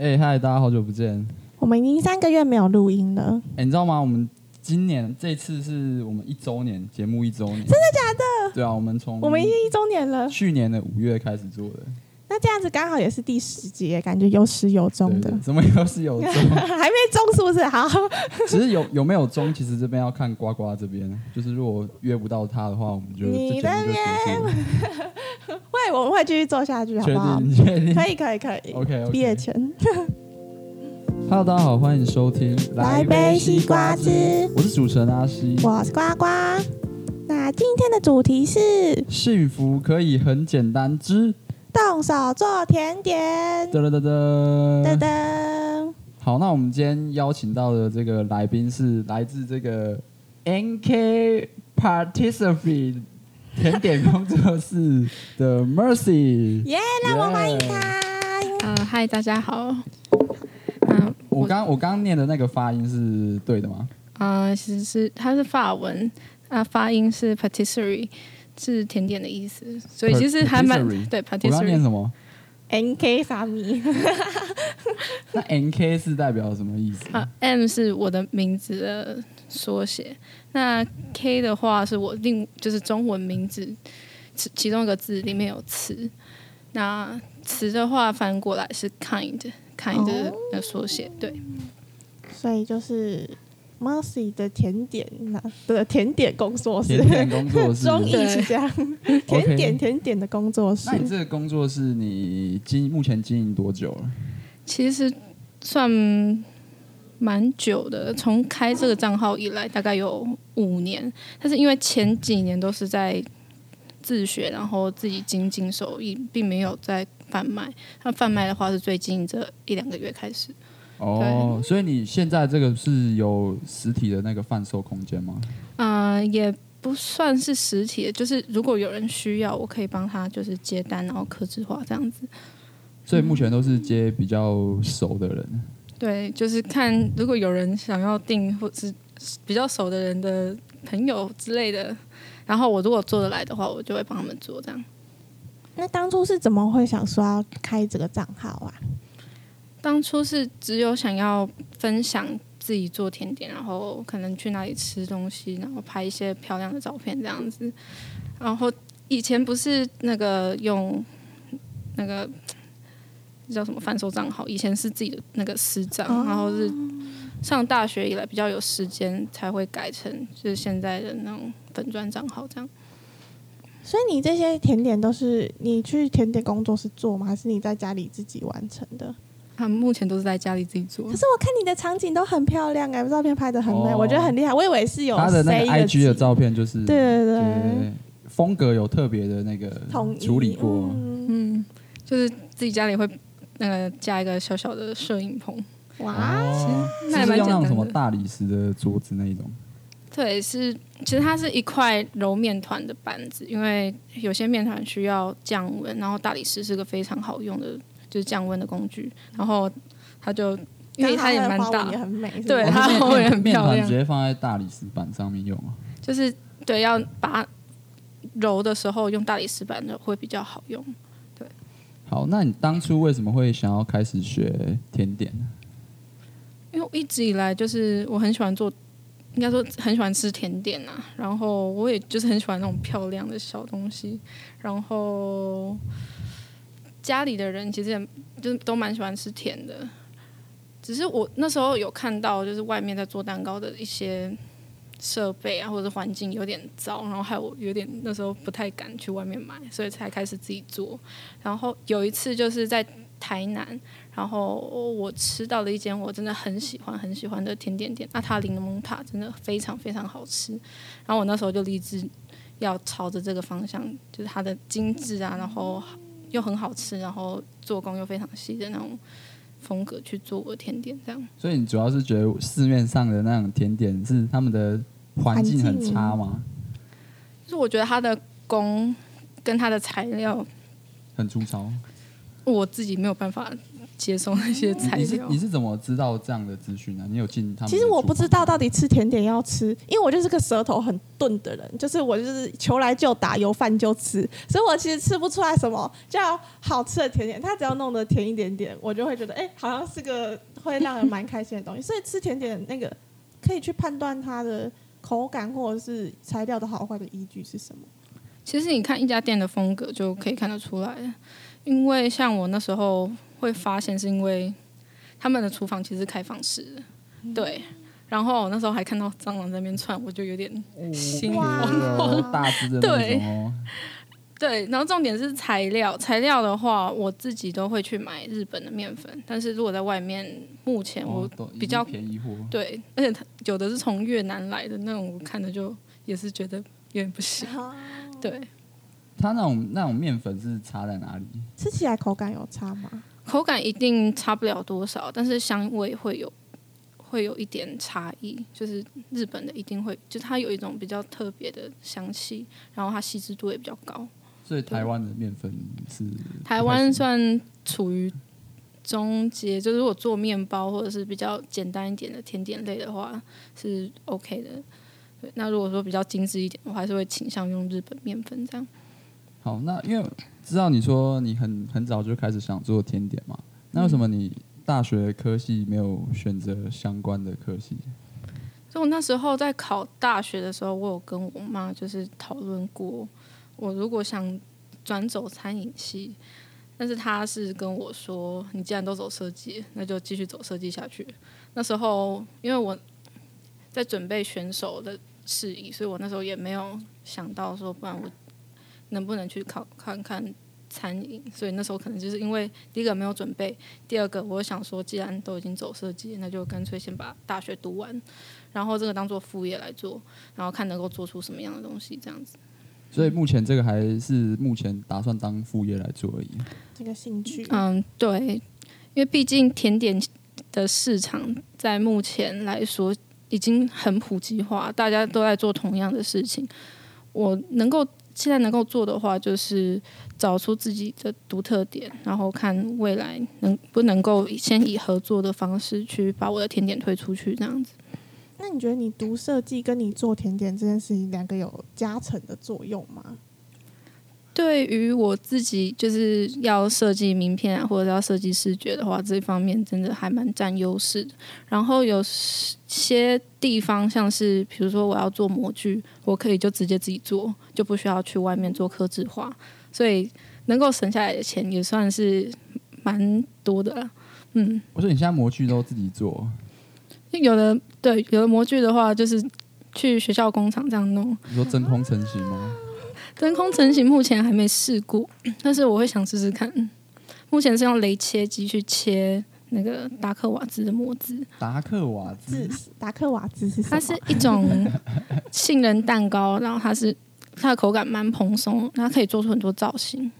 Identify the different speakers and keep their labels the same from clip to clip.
Speaker 1: 哎嗨，大家好久不见！
Speaker 2: 我们已经三个月没有录音了。
Speaker 1: 哎，你知道吗？我们今年这次是我们一周年节目一周年，真
Speaker 2: 的假的？
Speaker 1: 对啊，我们从
Speaker 2: 我们已经一周年了，
Speaker 1: 去年的五月开始做的。
Speaker 2: 那这样子刚好也是第十集，感觉有始有终的。
Speaker 1: 什么有始有终？
Speaker 2: 还没终是不是？好。
Speaker 1: 其实有有没有终，其实这边要看呱呱这边。就是如果约不到他的话，我们就
Speaker 2: 你
Speaker 1: 这节目就结束了。
Speaker 2: 会，我们会继续做下去，好不好？
Speaker 1: 确定？确定？
Speaker 2: 可以，可以，可以。
Speaker 1: OK, okay。
Speaker 2: 毕业前。
Speaker 1: Hello，大家好，欢迎收听
Speaker 2: 来杯西瓜汁。
Speaker 1: 我是主持人阿西，
Speaker 2: 我是呱呱。那今天的主题是：
Speaker 1: 幸福可以很简单之。
Speaker 2: 动手做甜点。噔噔噔噔噔噔。
Speaker 1: 好，那我们今天邀请到的这个来宾是来自这个 NK Participate 甜点工作室的 Mercy。
Speaker 2: 耶，让我欢迎他。
Speaker 3: 呃，嗨，大家好。
Speaker 1: 嗯，我刚我刚念的那个发音是对的吗？
Speaker 3: 啊、呃，其实是它是法文，啊，发音是 Patisserie。是甜点的意思，所以其实还蛮对。
Speaker 1: 我刚念什么
Speaker 2: ？N K 啥咪？
Speaker 1: 那 N K 是代表什么意思？
Speaker 3: 啊，M 是我的名字的缩写，那 K 的话是我另就是中文名字其其中一个字里面有词，那词的话翻过来是 kind kind 的缩写，哦，对。
Speaker 2: 所以就是。Mercy 的甜点那的甜点工作室，
Speaker 1: 甜点工作室，
Speaker 2: 终于是这样，甜点甜点的工作室。
Speaker 1: 那你这个工作室你经目前经营多久了？
Speaker 3: 其实算蛮久的，从开这个账号以来大概有五年，但是因为前几年都是在自学，然后自己精进手艺，并没有在贩卖。那贩卖的话是最近这一两个月开始。
Speaker 1: 哦，所以你现在这个是有实体的那个贩售空间吗？
Speaker 3: 啊、呃，也不算是实体的，就是如果有人需要，我可以帮他就是接单，然后客制化这样子。
Speaker 1: 所以目前都是接比较熟的人。嗯、
Speaker 3: 对，就是看如果有人想要订，或是比较熟的人的朋友之类的，然后我如果做得来的话，我就会帮他们做这样。
Speaker 2: 那当初是怎么会想说要开这个账号啊？
Speaker 3: 当初是只有想要分享自己做甜点，然后可能去哪里吃东西，然后拍一些漂亮的照片这样子。然后以前不是那个用那个 叫什么贩售账号，以前是自己的那个私账，然后是上大学以来比较有时间才会改成就是现在的那种粉砖账号这样。
Speaker 2: 所以你这些甜点都是你去甜点工作室做吗？还是你在家里自己完成的？
Speaker 3: 他们目前都是在家里自己做。
Speaker 2: 可是我看你的场景都很漂亮哎，照片拍的很美，哦，我觉得很厉害。我以为是有
Speaker 1: 他的那个 IG 的照片，就是
Speaker 2: 对对对，
Speaker 1: 对，风格有特别的那个处理过。
Speaker 3: 嗯，嗯，就是自己家里会那个加一个小小的摄影棚。
Speaker 2: 哇，
Speaker 1: 哦，其实那是用那种什么大理石的桌子那一种？
Speaker 3: 对，是其实它是一块揉面团的板子，因为有些面团需要降温，然后大理石是个非常好用的。就是降温的工具，然后它就因为它也蛮大，
Speaker 2: 也很美，
Speaker 3: 对，它后面很漂亮。
Speaker 1: 直接放在大理石板上面用啊，
Speaker 3: 就是对，要把揉的时候用大理石板的会比较好用。对，
Speaker 1: 好，那你当初为什么会想要开始学甜点呢？
Speaker 3: 因为我一直以来就是我很喜欢做，应该说很喜欢吃甜点啊，然后我也就是很喜欢那种漂亮的小东西，然后。家里的人其实也就都蛮喜欢吃甜的，只是我那时候有看到，就是外面在做蛋糕的一些设备啊，或者环境有点糟，然后还有我有点那时候不太敢去外面买，所以才开始自己做。然后有一次就是在台南，然后我吃到了一间我真的很喜欢很喜欢的甜点店，阿塔林的蒙塔真的非常非常好吃。然后我那时候就立志要朝着这个方向，就是它的精致啊，然后。又很好吃，然后做工又非常细的那种风格去做甜点，这样。所以
Speaker 1: 你主要是觉得市面上的那种甜点是他们的环境很差吗？
Speaker 3: 就是我觉得它的工跟它的材料
Speaker 1: 很粗糙，
Speaker 3: 我自己没有办法接送那些材
Speaker 1: 你是。你是怎么知道这样的资讯呢？你有进他们？
Speaker 2: 其实我不知道到底吃甜点要吃，因为我就是个舌头很钝的人，就是我就是求来就打，有饭就吃，所以我其实吃不出来什么叫好吃的甜点。它只要弄得甜一点点，我就会觉得哎、欸，好像是个会让人蛮开心的东西。所以吃甜点那个可以去判断它的口感或者是材料的好坏的依据是什么？
Speaker 3: 其实你看一家店的风格就可以看得出来，因为像我那时候。会发现是因为他们的厨房其实是开放式的，对。然后我那时候还看到蟑螂在那边窜，我就有点心慌慌。
Speaker 1: 大只的那种哦。
Speaker 3: 对，然后重点是材料，材料的话我自己都会去买日本的面粉，但是如果在外面，目前我比较
Speaker 1: 便宜货。
Speaker 3: 对，而且它有的是从越南来的那种，我看着就也是觉得有点不行。对。
Speaker 1: 它那种那种面粉是差在哪里？
Speaker 2: 吃起来口感有差吗？
Speaker 3: 口感一定差不了多少，但是香味会有会有一点差异。就是日本的一定会，就它有一种比较特别的香气，然后它细致度也比较高。
Speaker 1: 所以台湾的面粉是
Speaker 3: 台湾算处于中阶，就是如果做面包或者是比较简单一点的甜点类的话是 OK 的。对，那如果说比较精致一点，我还是会倾向用日本面粉这样。
Speaker 1: 好，那因为知道你说你很很早就开始想做甜点嘛，那为什么你大学科系没有选择相关的科系？
Speaker 3: 就我那时候在考大学的时候，我有跟我妈就是讨论过，我如果想转走餐饮系，但是她是跟我说，你既然都走设计，那就继续走设计下去。那时候因为我在准备选手的事宜，所以我那时候也没有想到说，不然我。能不能去考看看餐饮？所以那时候可能就是因为第一个没有准备，第二个我想说，既然都已经走设计，那就干脆先把大学读完，然后这个当做副业来做，然后看能够做出什么样的东西，这样子。
Speaker 1: 所以目前这个还是目前打算当副业来做而已。
Speaker 2: 这个兴趣，
Speaker 3: 嗯，对，因为毕竟甜点的市场在目前来说已经很普及化，大家都在做同样的事情，我能够。现在能够做的话，就是找出自己的独特点，然后看未来能不能够先以合作的方式去把我的甜点推出去，这样子。
Speaker 2: 那你觉得你读设计跟你做甜点这件事情，两个有加成的作用吗？
Speaker 3: 对于我自己，就是要设计名片啊，或者要设计视觉的话，这方面真的还蛮占优势的。然后有些地方，像是比如说我要做模具，我可以就直接自己做，就不需要去外面做刻制化，所以能够省下来的钱也算是蛮多的了。嗯，
Speaker 1: 我说你现在模具都自己做？
Speaker 3: 有的对，有的模具的话，就是去学校工厂这样弄。
Speaker 1: 你说真空成型吗？
Speaker 3: 真空成型目前还没试过，但是我会想试试看。目前是用雷切机去切那个达克瓦兹的模子。
Speaker 1: 达克瓦兹，
Speaker 2: 达克瓦兹是什么？
Speaker 3: 它是一种 杏仁蛋糕，然后它是它的口感蛮蓬松，它可以做出很多造型。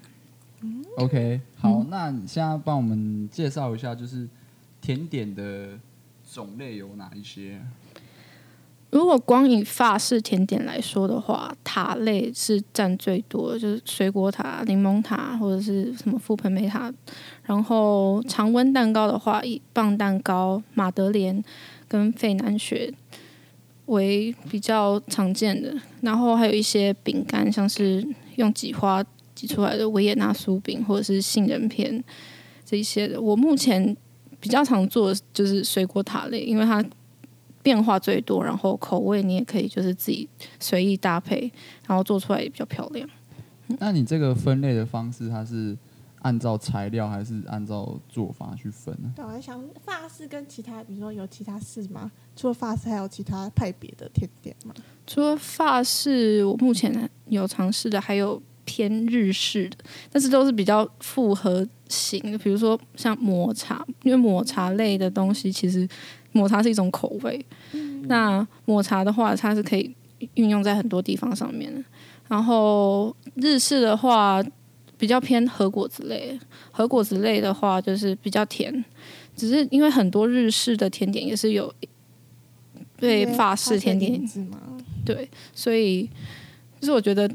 Speaker 1: OK，好，那你现在帮我们介绍一下，就是甜点的种类有哪一些？
Speaker 3: 如果光以法式甜点来说的话，塔类是占最多的，就是水果塔、柠檬塔或者是什么覆盆莓塔。然后常温蛋糕的话，以棒蛋糕、马德莲跟费南雪为比较常见的。然后还有一些饼干，像是用挤花挤出来的维也纳酥饼或者是杏仁片这一些的。我目前比较常做的就是水果塔类，因为它。变化最多，然后口味你也可以就是自己随意搭配，然后做出来也比较漂亮。
Speaker 1: 那你这个分类的方式，它是按照材料还是按照做法去分呢？
Speaker 2: 对，我在想法式跟其他，比如说有其他式吗？除了法式，还有其他派别的甜点吗？
Speaker 3: 除了法式，我目前有尝试的还有偏日式的，但是都是比较复合型的，比如说像抹茶，因为抹茶类的东西其实。抹茶是一种口味，那抹茶的话，它是可以运用在很多地方上面的。然后日式的话，比较偏和果子类，和果子类的话就是比较甜。只是因为很多日式的甜点也是有对法式甜点，对，所以就是我觉得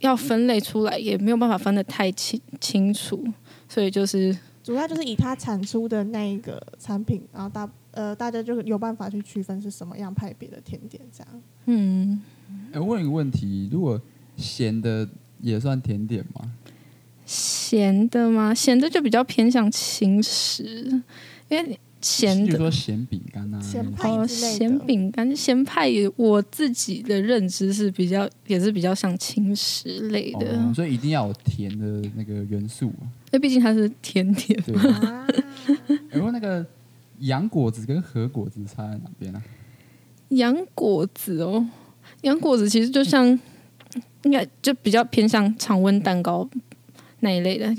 Speaker 3: 要分类出来也没有办法分得太清清楚，所以就是
Speaker 2: 主要就是以它产出的那一个产品，然后大呃大家就有办法去区分是什么样派别的甜点这样。
Speaker 3: 嗯，
Speaker 1: 哎，问一个问题，如果咸的也算甜点吗？
Speaker 3: 咸的吗？咸的就比较偏向轻食，因为咸的，
Speaker 1: 比如说咸饼干啊，
Speaker 2: 咸派
Speaker 3: 哦，咸饼干、咸派，我自己的认知是比较，也是比较像轻食类的，
Speaker 1: 哦，所以一定要有甜的那个元素。
Speaker 3: 因为毕竟它是甜点。
Speaker 1: 对。然后那个洋果子跟和果子差在哪边呢？
Speaker 3: 洋果子哦，洋果子其实就像，应该就比较偏向常温蛋糕。那一类的，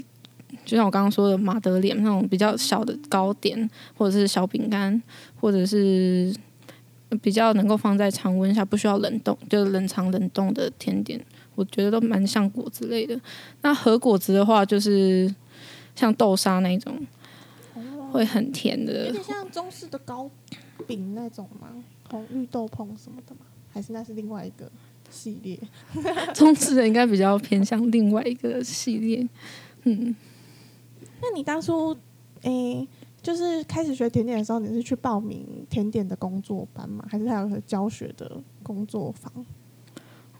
Speaker 3: 就像我刚刚说的马德莲那种比较小的糕点，或者是小饼干，或者是比较能够放在常温下不需要冷冻，就是冷藏冷冻的甜点，我觉得都蛮像果子类的。那和果子的话，就是像豆沙那种，会很甜的，
Speaker 2: 有点像中式的糕饼那种吗？红绿豆椪什么的吗？还是那是另外一个？系列，
Speaker 3: 中式的应该比较偏向另外一个系列。嗯，
Speaker 2: 那你当初诶、欸，就是开始学甜点的时候，你是去报名甜点的工作班吗？还是还有个教学的工作坊？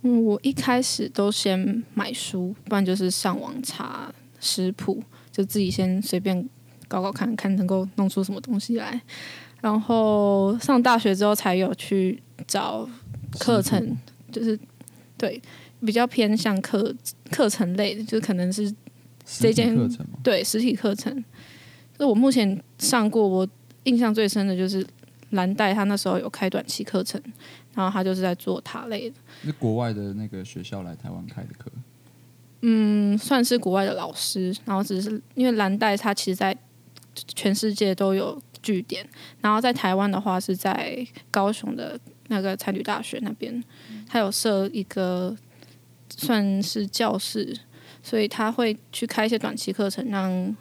Speaker 3: 嗯，我一开始都先买书，不然就是上网查食谱，就自己先随便搞搞看看能够弄出什么东西来。然后上大学之后才有去找课程。就是对比较偏向课课程类的，就是可能是这间课程对实体课程。就我目前上过，我印象最深的就是蓝带，他那时候有开短期课程，然后他就是在做塔类的。
Speaker 1: 是国外的那个学校来台湾开的课？
Speaker 3: 嗯，算是国外的老师，然后只是因为蓝带他其实在全世界都有据点，然后在台湾的话是在高雄的。那个餐旅大学那边，他有设一个算是教室，所以他会去开一些短期课程，让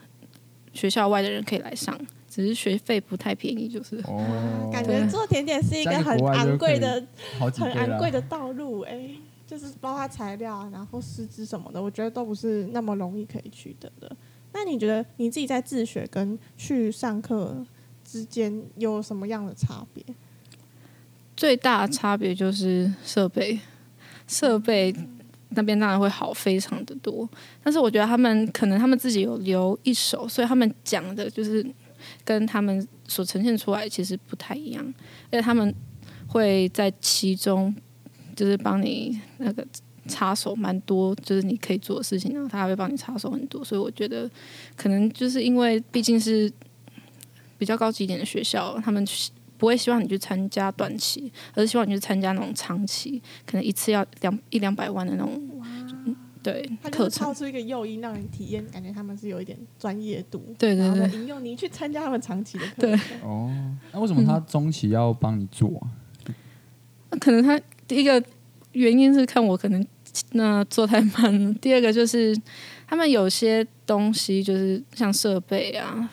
Speaker 3: 学校外的人可以来上，只是学费不太便宜，就是。
Speaker 1: 哦。
Speaker 2: 感觉做甜点是一个很昂贵的、很昂贵的道路，哎、欸，就是包括材料，然后师资什么的，我觉得都不是那么容易可以取得的。那你觉得你自己在自学跟去上课之间有什么样的差别？
Speaker 3: 最大的差别就是设备，设备那边当然会好非常的多，但是我觉得他们可能他们自己有留一手，所以他们讲的就是跟他们所呈现出来其实不太一样，而且他们会在其中就是帮你那个插手蛮多，就是你可以做的事情，然后他还会帮你插手很多，所以我觉得可能就是因为毕竟是比较高级一点的学校，他们。不会希望你去参加短期，而是希望你去参加那种长期，可能一次要两一两百万的那种。哇！对，他就
Speaker 2: 超出一个诱因，让人体验，感觉他们是有一点专业度。
Speaker 3: 对对对，
Speaker 2: 引诱你去参加他们长期的课。
Speaker 3: 对。
Speaker 1: 哦，那为什么他中期要帮你做啊？
Speaker 3: 那、嗯、可能他第一个原因是看我可能那做太慢了，第二个就是他们有些东西就是像设备啊。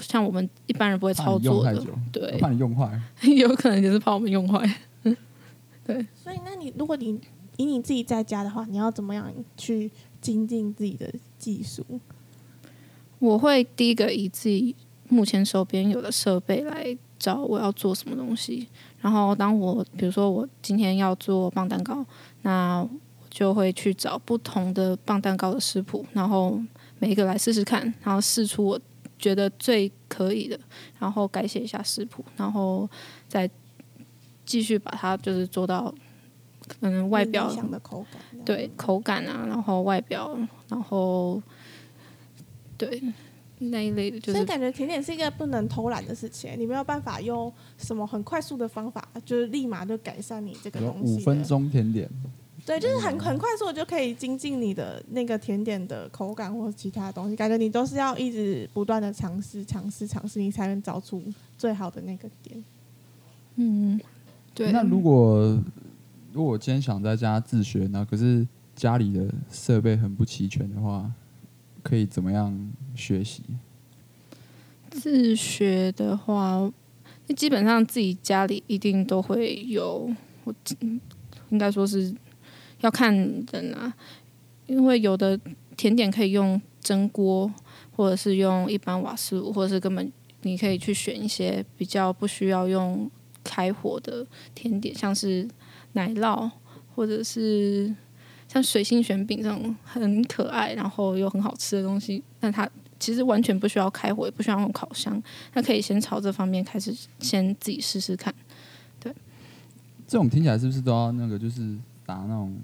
Speaker 3: 像我们一般人不会操作的，对，
Speaker 1: 怕你用坏，
Speaker 3: 有可能就是怕我们用坏。对，
Speaker 2: 所以那你如果你以你自己在家的话，你要怎么样去精进自己的技术？
Speaker 3: 我会第一个以自己目前手边有的设备来找我要做什么东西，然后当我比如说我今天要做棒蛋糕，那我就会去找不同的棒蛋糕的食谱，然后每一个来试试看，然后试出我。觉得最可以的，然后改写一下食谱，然后再继续把它就是做到可能外表
Speaker 2: 的口感，
Speaker 3: 对口感啊，然后外表，然后对那一类的，就是。
Speaker 2: 所以感觉甜点是一个不能偷懒的事情，你没有办法用什么很快速的方法，就是立马就改善你这个东西。
Speaker 1: 五分钟甜点。
Speaker 2: 对，就是很很快速就可以精进你的那个甜点的口感或者其他东西，感觉你都是要一直不断的尝试、尝试、尝试，你才能找出最好的那个点。
Speaker 3: 嗯，对。
Speaker 1: 那如果如果我今天想在家自学呢，可是家里的设备很不齐全的话，可以怎么样学习？
Speaker 3: 自学的话，基本上自己家里一定都会有，我应该说是。要看人啊，因为有的甜点可以用蒸锅，或者是用一般瓦斯炉，或者是根本你可以去选一些比较不需要用开火的甜点，像是奶酪，或者是像水星旋饼这种很可爱然后又很好吃的东西，但它其实完全不需要开火，也不需要用烤箱，那可以先朝这方面开始，先自己试试看。对，
Speaker 1: 这种听起来是不是都要那个就是打那种？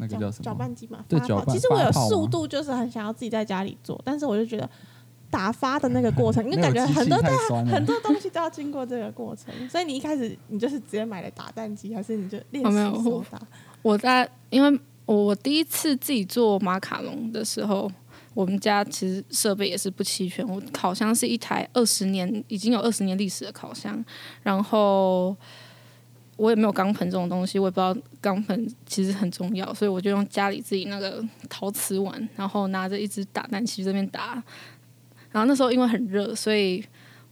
Speaker 1: 那个叫什么？
Speaker 2: 搅拌机嘛，
Speaker 1: 对，搅拌。
Speaker 2: 其实我有速度，就是很想要自己在家里做，但是我就觉得打发的那个过程，因为感觉很多 很多东西都要经过这个过程，所以你一开始你就是直接买了打蛋机，还是你就练习手打？
Speaker 3: 我在，因为我第一次自己做马卡龙的时候，我们家其实设备也是不齐全，我烤箱是一台二十年已经有二十年历史的烤箱，然后。我也没有钢盆这种东西，我也不知道钢盆其实很重要，所以我就用家里自己那个陶瓷碗，然后拿着一支打蛋器这边打。然后那时候因为很热，所以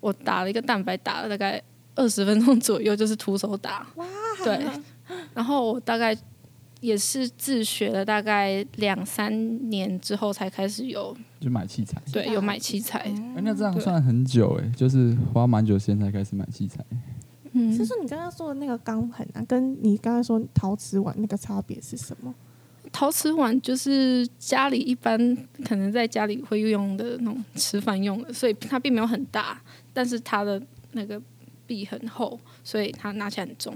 Speaker 3: 我打了一个蛋白，打了大概二十分钟左右，就是徒手打。
Speaker 2: 哇！
Speaker 3: 对。然后我大概也是自学了大概两三年之后才开始有
Speaker 1: 就买器材。
Speaker 3: 对，有买器材。
Speaker 1: 哎，那这样算很久哎，就是花蛮久时间才开始买器材。
Speaker 2: 嗯，是说你刚刚说的那个钢盆啊，跟你刚刚说陶瓷碗那个差别是什么？
Speaker 3: 陶瓷碗就是家里一般可能在家里会用的那种吃饭用的，所以它并没有很大，但是它的那个壁很厚，所以它拿起来很重。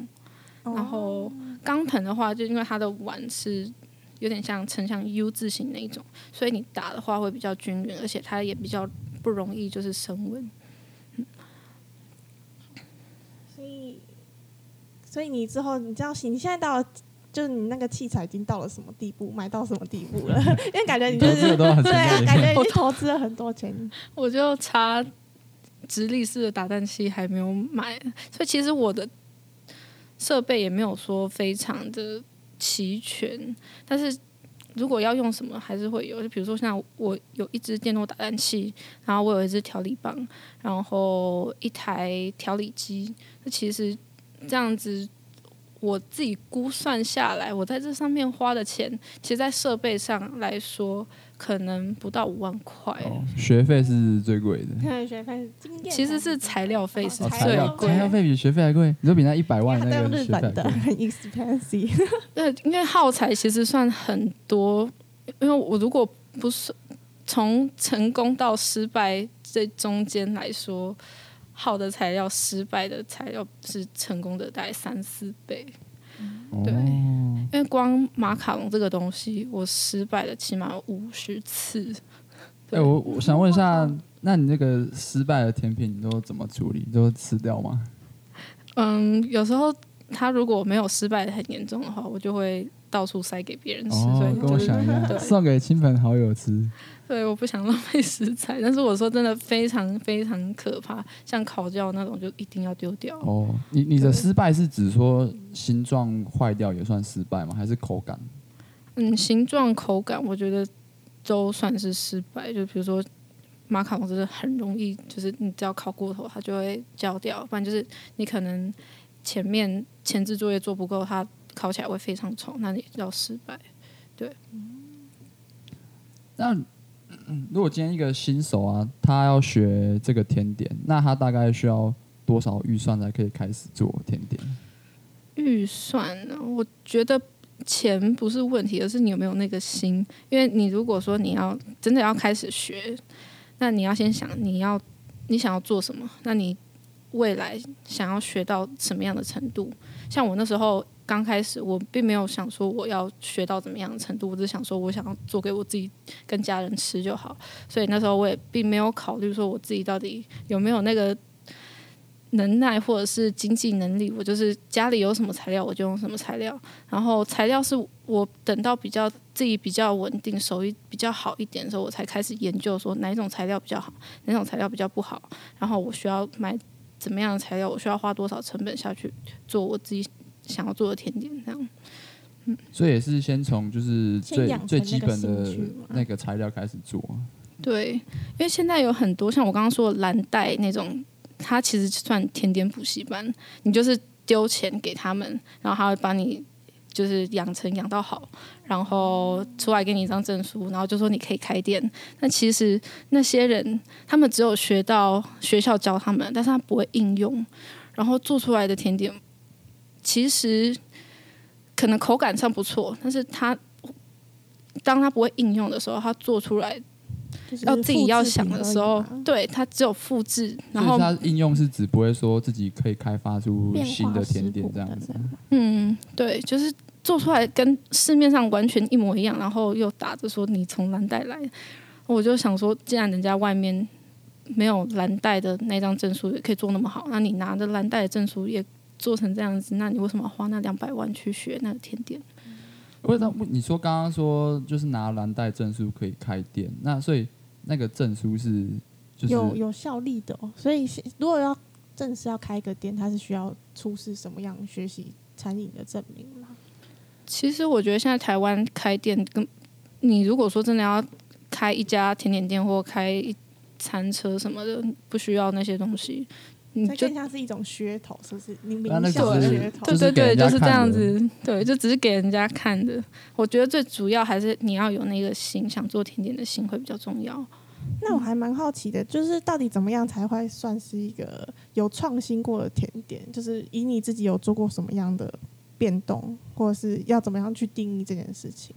Speaker 3: 哦、然后钢盆的话，就因为它的碗是有点像呈像 U 字形那一种，所以你打的话会比较均匀，而且它也比较不容易就是升温。
Speaker 2: 所以你之后你知道，你现在到了，就是你那个器材已经到了什么地步，买到什么地步了？因为感觉你就是 对啊，感觉你投资了很多钱。
Speaker 3: 我就差直立式的打蛋器还没有买，所以其实我的设备也没有说非常的齐全。但是如果要用什么，还是会有。就比如说像我有一支电动打蛋器，然后我有一支调理棒，然后一台调理机。那其实。这样子，我自己估算下来，我在这上面花的钱，其实，在设备上来说，可能不到五万块。
Speaker 1: 哦，学费是最贵的。
Speaker 2: 对，学费
Speaker 3: 其实是材料费是最贵。
Speaker 1: 材料材料费比学费还贵，你说比那一百万那个学费
Speaker 2: 的很 expensive。
Speaker 3: 对，因为耗材其实算很多，因为我如果不是从成功到失败这中间来说。好的材料，失败的材料是成功的大概三四倍。嗯、对，因为光马卡龙这个东西，我失败了起码有五十次。哎、
Speaker 1: 欸，我我想问一下，那你那个失败的甜品，你都怎么处理？都吃掉吗？
Speaker 3: 嗯，有时候他如果没有失败的很严重的话，我就会到处塞给别人吃。
Speaker 1: 哦、
Speaker 3: 所以
Speaker 1: 跟我想一样，送给亲朋好友吃。
Speaker 3: 对，我不想浪费食材，但是我说真的非常非常可怕，像烤焦那种就一定要丢掉。
Speaker 1: 哦，你你的失败是指说形状坏掉也算失败吗？还是口感？
Speaker 3: 嗯，形状、口感，我觉得都算是失败。就比如说马卡龙，真的很容易，就是你只要烤过头，它就会焦掉；不然就是你可能前面前置作业做不够，它烤起来会非常丑，那你要失败。对，
Speaker 1: 那。如果今天一个新手啊，他要学这个甜点，那他大概需要多少预算才可以开始做甜点？
Speaker 3: 预算呢？我觉得钱不是问题，而是你有没有那个心。因为你如果说你要真的要开始学，那你要先想你要你想要做什么，那你未来想要学到什么样的程度？像我那时候。刚开始我并没有想说我要学到怎么样的程度，我只想说我想要做给我自己跟家人吃就好。所以那时候我也并没有考虑说我自己到底有没有那个能耐或者是经济能力。我就是家里有什么材料我就用什么材料，然后材料是我等到比较自己比较稳定、手艺比较好一点的时候，我才开始研究说哪一种材料比较好，哪种材料比较不好，然后我需要买怎么样的材料，我需要花多少成本下去做我自己。想要做的甜点这样，嗯，
Speaker 1: 所以也是先从就是最最基本的那个材料开始做。
Speaker 3: 对，因为现在有很多像我刚刚说的蓝带那种，它其实算甜点补习班，你就是丢钱给他们，然后他会帮你就是养成养到好，然后出来给你一张证书，然后就说你可以开店。那其实那些人，他们只有学到学校教他们，但是他不会应用，然后做出来的甜点，其实可能口感上不错，但是他当他不会应用的时候，他做出来。要自己要想的时候，对，它只有复制，然后
Speaker 1: 它应用是指不会说自己可以开发出新的甜点这样子。
Speaker 3: 嗯，对，就是做出来跟市面上完全一模一样，然后又打着说你从蓝带来，我就想说，既然人家外面没有蓝带的那张证书也可以做那么好，那你拿着蓝带的证书也做成这样子，那你为什么要花那两百万去学那个甜点？
Speaker 1: 为什么你说刚刚说就是拿蓝带证书可以开店，那所以。那个证书是就是
Speaker 2: 有有效力的哦，所以如果要正式要开一个店，它是需要出示什么样学习餐饮的证明吗？
Speaker 3: 其实我觉得现在台湾开店，跟你如果说真的要开一家甜点店或开一餐车什么的，不需要那些东西，你就
Speaker 2: 更像是一种噱头，是不是？你名校的噱头，
Speaker 3: 对对对，就是这样子，对，就只是给人家看的。我觉得最主要还是你要有那个心，想做甜点的心会比较重要。
Speaker 2: 那我还蛮好奇的，就是到底怎么样才会算是一个有创新过的甜点？就是以你自己有做过什么样的变动，或者是要怎么样去定义这件事情？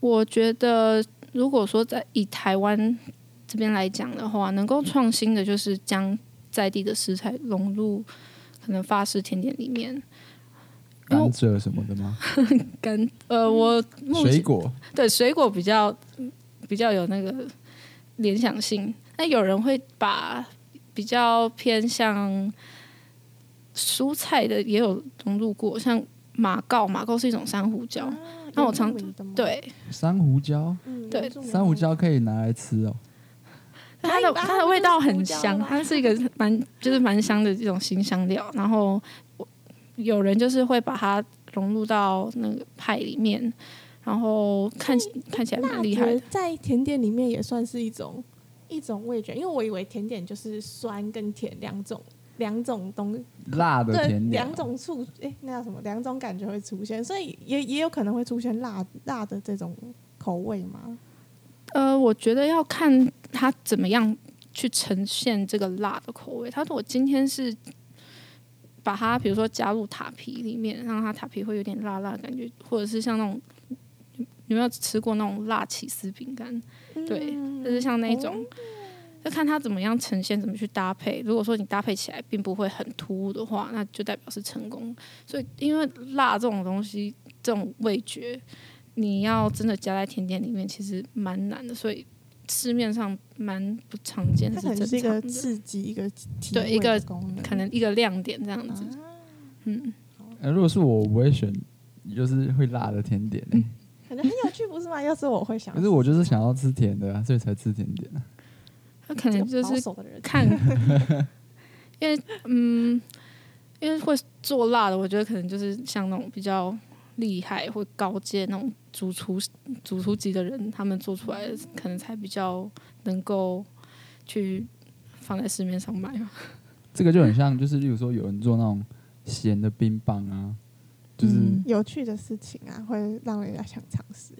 Speaker 3: 我觉得，如果说在以台湾这边来讲的话，能够创新的就是将在地的食材融入可能法式甜点里面，
Speaker 1: 甘蔗什么的吗？
Speaker 3: 甘呃，我
Speaker 1: 水果
Speaker 3: 对水果比较比较有那个。联想性，那有人会把比较偏向蔬菜的也有融入过，像马告，马告是一种珊瑚礁。那、啊、我常对
Speaker 1: 珊瑚礁，
Speaker 3: 对
Speaker 1: 珊瑚礁可以拿来吃哦。
Speaker 3: 它的它的味道很香，它是一个蛮就是蛮香的这种新香料。然后有人就是会把它融入到那个派里面。然后看看起来蛮厉害的，
Speaker 2: 在甜点里面也算是一种一种味觉，因为我以为甜点就是酸跟甜两种两种东，
Speaker 1: 辣的甜点
Speaker 2: 两种醋，哎，那叫什么？两种感觉会出现，所以也也有可能会出现辣辣的这种口味吗？
Speaker 3: 呃，我觉得要看它怎么样去呈现这个辣的口味。他说我今天是把它，比如说加入塔皮里面，让它塔皮会有点辣辣的感觉，或者是像那种。有没有吃过那种辣起司饼干？对，就是像那种，就看它怎么样呈现，怎么去搭配。如果说你搭配起来并不会很突兀的话，那就代表是成功。所以，因为辣这种东西，这种味觉，你要真的加在甜点里面，其实蛮难的。所以市面上蛮不常见，是
Speaker 2: 正常的。一个刺激，一个
Speaker 3: 对，一个可能一个亮点这样子。嗯，
Speaker 1: 呃，如果是我，我不会选，就是会辣的甜点、欸
Speaker 2: 可能很有趣，不是吗？要是我会想，
Speaker 1: 可是我就是想要吃甜的啊，所以才吃甜点啊。
Speaker 3: 他可能就是看，因为嗯，因为会做辣的，我觉得可能就是像那种比较厉害或高阶那种主厨、主厨级的人，他们做出来的可能才比较能够去放在市面上卖。
Speaker 1: 这个就很像，就是例如说有人做那种咸的冰棒啊。就是、嗯、
Speaker 2: 有趣的事情啊，会让人家想尝试。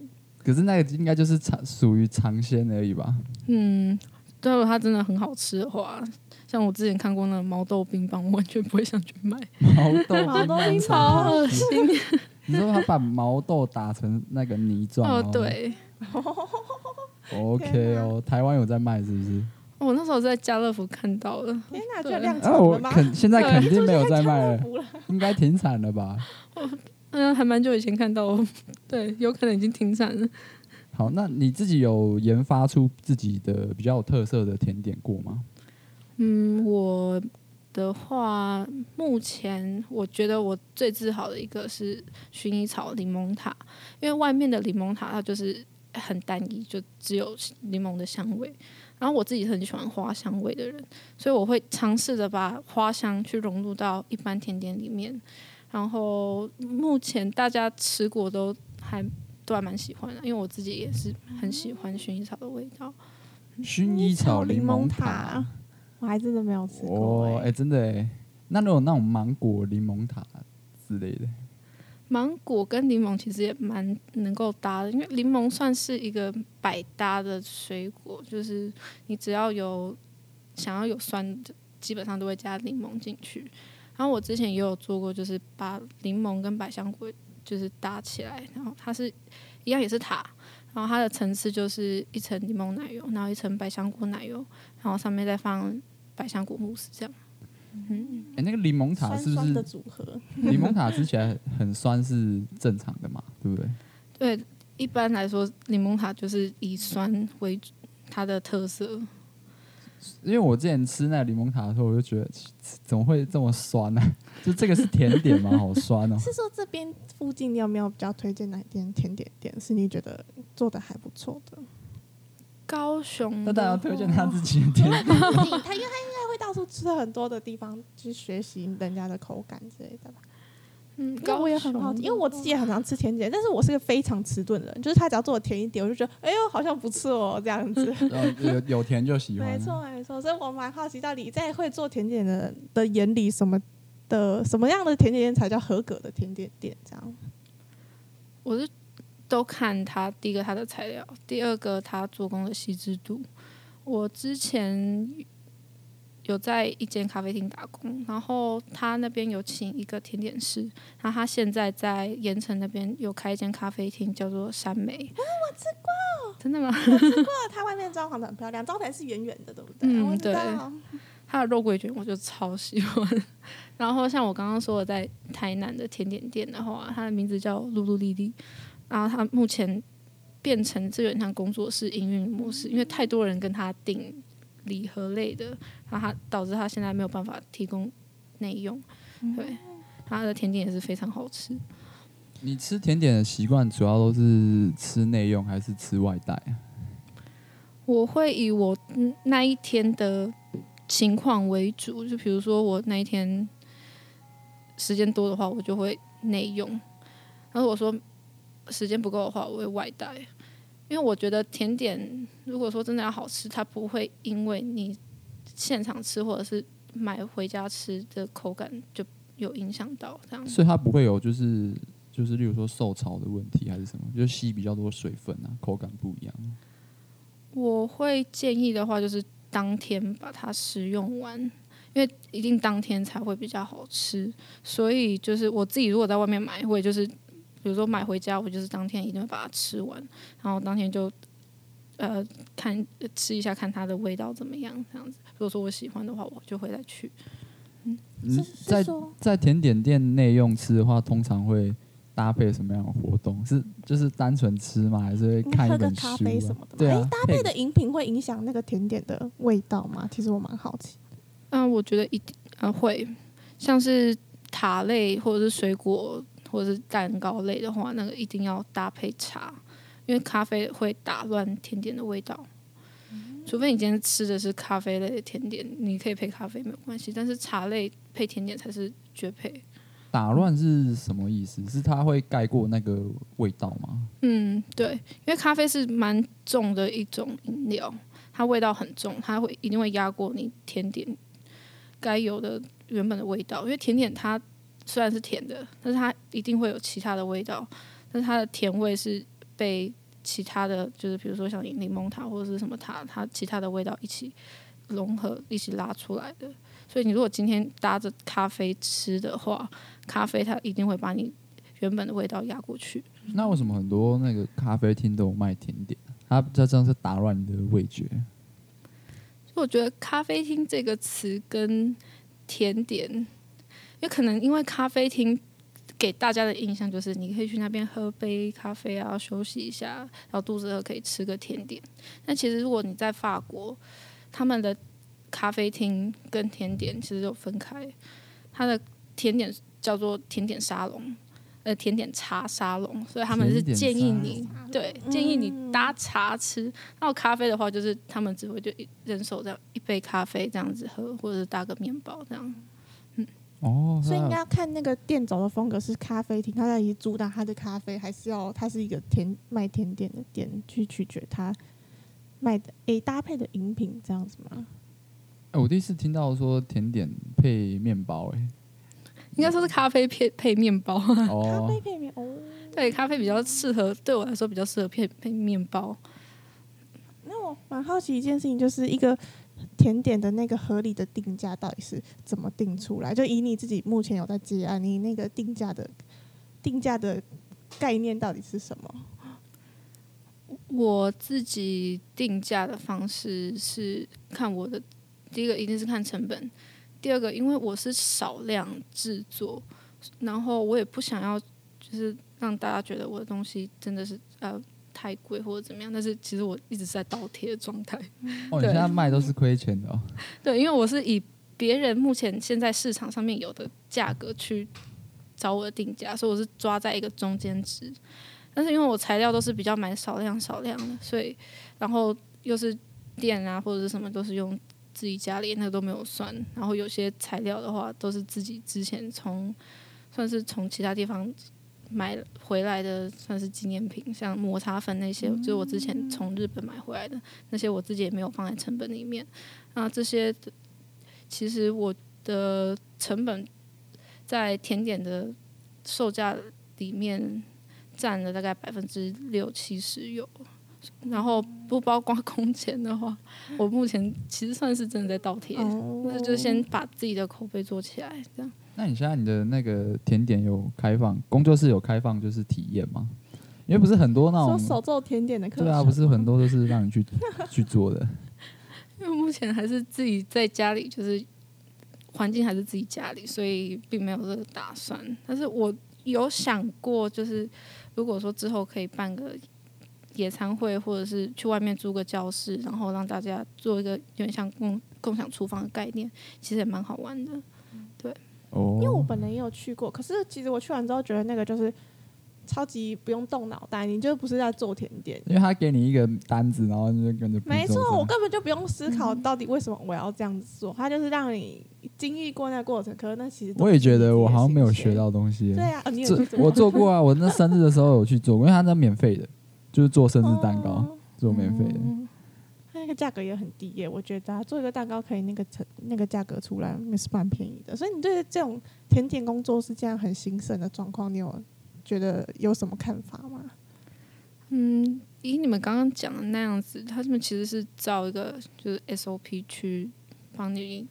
Speaker 1: 可是那个应该就是尝属于尝鲜而已吧？
Speaker 3: 嗯，如果它真的很好吃的话，像我之前看过那个毛豆冰棒，我完全不会想去买。
Speaker 1: 毛豆
Speaker 2: 毛豆冰棒
Speaker 3: 超恶心。
Speaker 1: 你说他把毛豆打成那个泥状？
Speaker 3: 哦，对。
Speaker 1: OK 哦，台湾有在卖是不是？
Speaker 3: 我那时候在家乐福看到了。
Speaker 2: 天哪，就量产了吗？
Speaker 1: 肯现在肯定没有在卖了，应该停产了吧？
Speaker 3: 嗯，还蛮久以前看到，对，有可能已经停产了。
Speaker 1: 好，那你自己有研发出自己的比较有特色的甜点过吗？
Speaker 3: 嗯，我的话，目前我觉得我最自豪的一个是薰衣草柠檬塔，因为外面的柠檬塔它就是很单一，就只有柠檬的香味。然后我自己很喜欢花香味的人，所以我会尝试着把花香去融入到一般甜点里面。然后目前大家吃过都还都还蛮喜欢的，因为我自己也是很喜欢薰衣草的味道。
Speaker 1: 薰衣草柠檬塔，
Speaker 2: 我还真的没有吃过。
Speaker 1: 哦，哎，真的哎，那如果那种芒果柠檬塔之类的，
Speaker 3: 芒果跟柠檬其实也蛮能够搭的，因为柠檬算是一个百搭的水果，就是你只要有想要有酸的，基本上都会加柠檬进去。然后我之前也有做过，就是把柠檬跟百香果就是搭起来，然后它是一样也是塔，然后它的层次就是一层柠檬奶油，然后一层百香果奶油，然后上面再放百香果慕斯这样。
Speaker 1: 嗯，哎、欸，那个柠檬塔是不是
Speaker 2: 酸酸的组合？
Speaker 1: 柠檬塔吃起来很酸是正常的嘛？对不对？
Speaker 3: 对，一般来说，柠檬塔就是以酸为主，它的特色。
Speaker 1: 因为我之前吃那个柠檬塔的时候，我就觉得怎么会这么酸呢、啊？就这个是甜点吗？好酸哦！
Speaker 2: 是说这边附近你有没有比较推荐哪间甜点店？是你觉得做的还不错的？
Speaker 3: 高雄，
Speaker 1: 那大家要推荐他自己的甜点。
Speaker 2: 他因为到处吃很多的地方去学习人家的口感之类的吧。嗯，我也很好奇，因为我自己也很常吃甜点，但是我是个非常迟钝的人，就是他只要做的甜一点，我就觉得哎呦好像不错哦这样子。
Speaker 1: 有有甜就喜欢。
Speaker 2: 没错没错，所以我蛮好奇，到底在会做甜点的人的眼里，什么的什么样的甜点店才叫合格的甜点店？这样。
Speaker 3: 我是。都看他第一个他的材料，第二个他做工的细致度。我之前有在一间咖啡厅打工，然后他那边有请一个甜点师，然后他现在在盐城那边有开一间咖啡厅，叫做山梅。
Speaker 2: 啊，我吃过，
Speaker 3: 真的吗？
Speaker 2: 我吃过，它外面装潢的很漂亮，招牌是圆圆的，对不对？
Speaker 3: 嗯，对。它的肉桂卷我就超喜欢。然后像我刚刚说的，在台南的甜点店的话，它的名字叫露露丽丽。然后它目前变成这个像工作室营运模式，因为太多人跟他订礼盒类的，然后他导致他现在没有办法提供内用。对，他的甜点也是非常好吃。
Speaker 1: 你吃甜点的习惯主要都是吃内用还是吃外带啊？
Speaker 3: 我会以我那一天的情况为主，就比如说我那一天时间多的话，我就会内用。然后我说。时间不够的话，我会外带，因为我觉得甜点如果说真的要好吃，它不会因为你现场吃或者是买回家吃的口感就有影响到这样。
Speaker 1: 所以它不会有就是就是例如说受潮的问题还是什么，就吸比较多水分啊，口感不一样。
Speaker 3: 我会建议的话就是当天把它食用完，因为一定当天才会比较好吃。所以就是我自己如果在外面买，我也就是。比如说买回家，我就是当天一定会把它吃完，然后当天就呃看吃一下，看它的味道怎么样，这样子。如果说我喜欢的话，我就会再去。
Speaker 1: 嗯，在在甜点店内用吃的话，通常会搭配什么样的活动？是就是单纯吃吗？还是会看一本书、啊、喝个咖啡什么的？对啊，
Speaker 2: 搭配的饮品会影响那个甜点的味道吗？其实我蛮好奇。
Speaker 3: 嗯、呃，我觉得一定呃会，像是塔类或者是水果。或者是蛋糕类的话，那个一定要搭配茶，因为咖啡会打乱甜点的味道。嗯、除非你今天吃的是咖啡类的甜点，你可以配咖啡没有关系，但是茶类配甜点才是绝配。
Speaker 1: 打乱是什么意思？是它会盖过那个味道吗？
Speaker 3: 嗯，对，因为咖啡是蛮重的一种饮料，它味道很重，它会一定会压过你甜点该有的原本的味道，因为甜点它。虽然是甜的，但是它一定会有其他的味道，但是它的甜味是被其他的就是比如说像柠檬塔或者是什么塔，它其他的味道一起融合，一起拉出来的。所以你如果今天搭着咖啡吃的话，咖啡它一定会把你原本的味道压过去。
Speaker 1: 那为什么很多那个咖啡厅都有卖甜点？它这这样是打乱你的味
Speaker 3: 觉？我觉得咖啡厅这个词跟甜点。也可能因为咖啡厅给大家的印象就是你可以去那边喝杯咖啡啊，休息一下，然后肚子饿可以吃个甜点。但其实如果你在法国，他们的咖啡厅跟甜点其实有分开，它的甜点叫做甜点沙龙，呃，甜点茶沙龙，所以他们是建议你对建议你搭茶吃。然后咖啡的话，就是他们只会就一人手这样一杯咖啡这样子喝，或者是搭个面包这样。
Speaker 1: 哦，
Speaker 2: 所以应该要看那个店走的风格是咖啡厅，他在里主打他的咖啡，还是要他是一个甜卖甜点的店，去取决他卖的诶、欸、搭配的饮品这样子吗？
Speaker 1: 哎、欸，我第一次听到说甜点配面包、欸，哎，
Speaker 3: 应该说是咖啡配配面包。
Speaker 1: 哦，
Speaker 2: 咖啡配面哦。
Speaker 3: 对，咖啡比较适合，对我来说比较适合配配面包。
Speaker 2: 那我蛮好奇一件事情，就是一个甜点的那个合理的定价到底是怎么定出来？就以你自己目前有在接案，你那个定价的定价的概念到底是什么？
Speaker 3: 我自己定价的方式是看我的第一个一定是看成本，第二个因为我是少量制作，然后我也不想要就是让大家觉得我的东西真的是呃太贵或者怎么样，但是其实我一直是在倒贴的状态。
Speaker 1: 哦，你现在卖都是亏钱的哦。
Speaker 3: 对，因为我是以别人目前现在市场上面有的价格去找我的定价，所以我是抓在一个中间值。但是因为我材料都是比较买少量少量的，所以然后又是店啊或者是什么都是用自己家里那个都没有算，然后有些材料的话都是自己之前从算是从其他地方买回来的，算是纪念品，像抹茶粉那些，就是我之前从日本买回来的那些，我自己也没有放在成本里面。那这些其实我的成本在甜点的售价里面。占了大概百分之六七十有，然后不包括工钱的话，我目前其实算是真的在倒贴，那、oh. 就先把自己的口碑做起来，这样。
Speaker 1: 那你现在你的那个甜点有开放工作室有开放就是体验吗？因为不是很多那种
Speaker 2: 手做甜点的课，
Speaker 1: 对啊，不是很多都是让你去去做的。
Speaker 3: 因为目前还是自己在家里，就是环境还是自己家里，所以并没有这个打算。但是我有想过，就是。如果说之后可以办个野餐会，或者是去外面租个教室，然后让大家做一个有点像共共享厨房的概念，其实也蛮好玩的。对，
Speaker 1: 哦，
Speaker 2: 因为我本人也有去过，可是其实我去完之后觉得那个就是。超级不用动脑袋，你就不是在做甜点，
Speaker 1: 因为他给你一个单子，然后你就跟着。
Speaker 2: 没错，我根本就不用思考到底为什么我要这样子做，他就是让你经历过那个过程。可是那其实
Speaker 1: 我也觉得我好像没有学到东西。
Speaker 2: 对啊，你
Speaker 1: 我做过啊，我那生日的时候有去做，因为他那免费的，就是做生日蛋糕，哦、做免费的。
Speaker 2: 个价格也很低耶，我觉得做一个蛋糕可以那个成那个价格出来也是蛮便宜的。所以你对这种甜点工作是这样很兴盛的状况，你有？觉得有什么看法吗？
Speaker 3: 嗯，以你们刚刚讲的那样子，他们其实是照一个就是 SOP 去帮你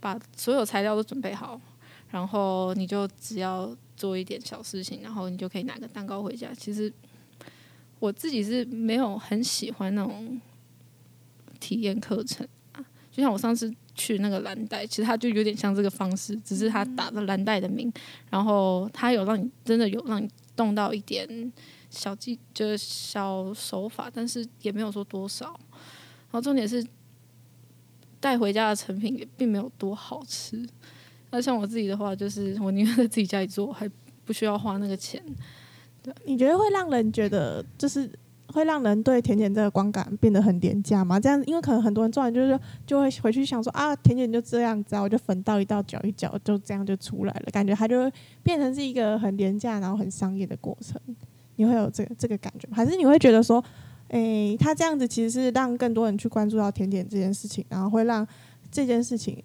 Speaker 3: 把所有材料都准备好，然后你就只要做一点小事情，然后你就可以拿个蛋糕回家。其实我自己是没有很喜欢那种体验课程啊，就像我上次。去那个蓝带，其实它就有点像这个方式，只是它打的蓝带的名，然后它有让你真的有让你动到一点小技，就是小手法，但是也没有说多少。然后重点是带回家的成品也并没有多好吃。那像我自己的话，就是我宁愿在自己家里做，还不需要花那个钱。
Speaker 2: 你觉得会让人觉得就是？会让人对甜点这个观感变得很廉价吗？这样，因为可能很多人做完就是就会回去想说啊，甜点就这样子啊，我就粉倒一道，搅一搅，就这样就出来了，感觉它就会变成是一个很廉价然后很商业的过程。你会有这个这个感觉吗？还是你会觉得说，诶，他这样子其实是让更多人去关注到甜点这件事情，然后会让这件事情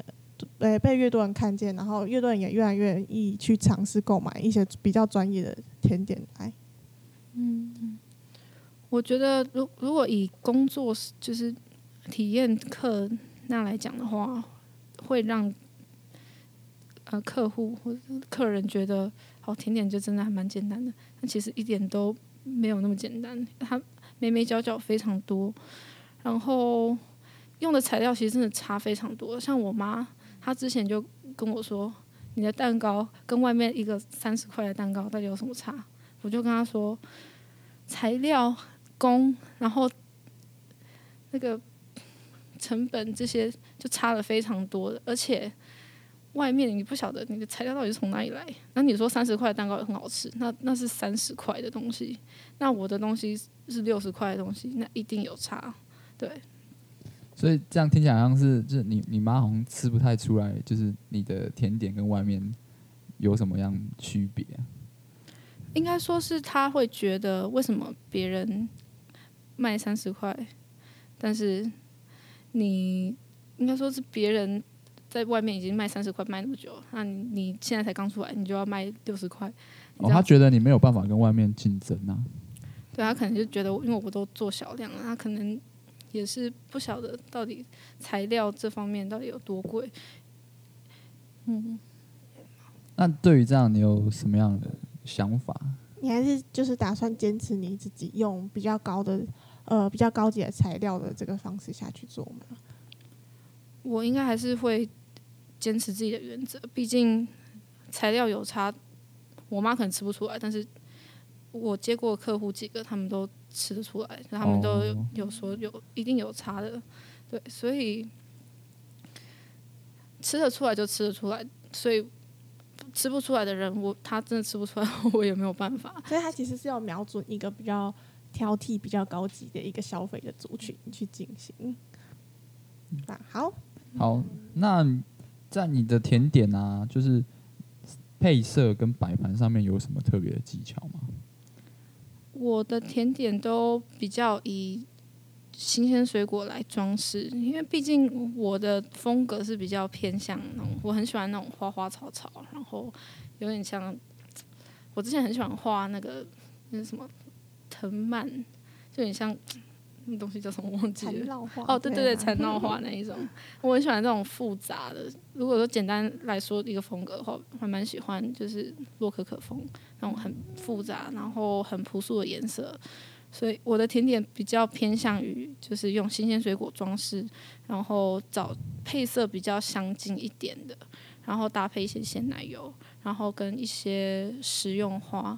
Speaker 2: 诶被越多人看见，然后越多人也越来越愿意去尝试购买一些比较专业的甜点来，
Speaker 3: 嗯。我觉得，如如果以工作就是体验课那来讲的话，会让呃客户或者客人觉得，好甜点就真的还蛮简单的。但其实一点都没有那么简单，它眉眉角角非常多，然后用的材料其实真的差非常多。像我妈，她之前就跟我说：“你的蛋糕跟外面一个三十块的蛋糕到底有什么差？”我就跟她说：“材料。”工，然后那个成本这些就差了非常多的，而且外面你不晓得你的材料到底是从哪里来。那你说三十块的蛋糕也很好吃，那那是三十块的东西，那我的东西是六十块的东西，那一定有差。对，
Speaker 1: 所以这样听起来好像是，就是你你妈好像吃不太出来，就是你的甜点跟外面有什么样区别啊？
Speaker 3: 应该说是他会觉得为什么别人。卖三十块，但是你应该说是别人在外面已经卖三十块卖那么久，那你你现在才刚出来，你就要卖六十块。
Speaker 1: 哦，他觉得你没有办法跟外面竞争啊。
Speaker 3: 对，他可能就觉得，因为我都做小量了，他可能也是不晓得到底材料这方面到底有多贵。嗯，
Speaker 1: 那对于这样，你有什么样的想法？
Speaker 2: 你还是就是打算坚持你自己用比较高的呃比较高级的材料的这个方式下去做吗？
Speaker 3: 我应该还是会坚持自己的原则，毕竟材料有差，我妈可能吃不出来，但是我接过客户几个，他们都吃得出来，他们都有说有一定有差的，对，所以吃得出来就吃得出来，所以吃不出来的人，我他真的吃不出来，我也没有办法。
Speaker 2: 所以他其实是要瞄准一个比较挑剔、比较高级的一个消费的族群去进行。那好。
Speaker 1: 好，那在你的甜点啊，就是配色跟摆盘上面有什么特别的技巧吗？
Speaker 3: 我的甜点都比较以新鲜水果来装饰，因为毕竟我的风格是比较偏向那种，我很喜欢那种花花草草，然后有点像我之前很喜欢画那个那是什么藤蔓，就有点像。那东西叫什么？忘记了。哦，对对对，缠绕画那一种，我很喜欢这种复杂的。如果说简单来说一个风格的话，还蛮喜欢就是洛可可风那种很复杂，然后很朴素的颜色。所以我的甜点比较偏向于就是用新鲜水果装饰，然后找配色比较相近一点的，然后搭配一些鲜奶油，然后跟一些食用花，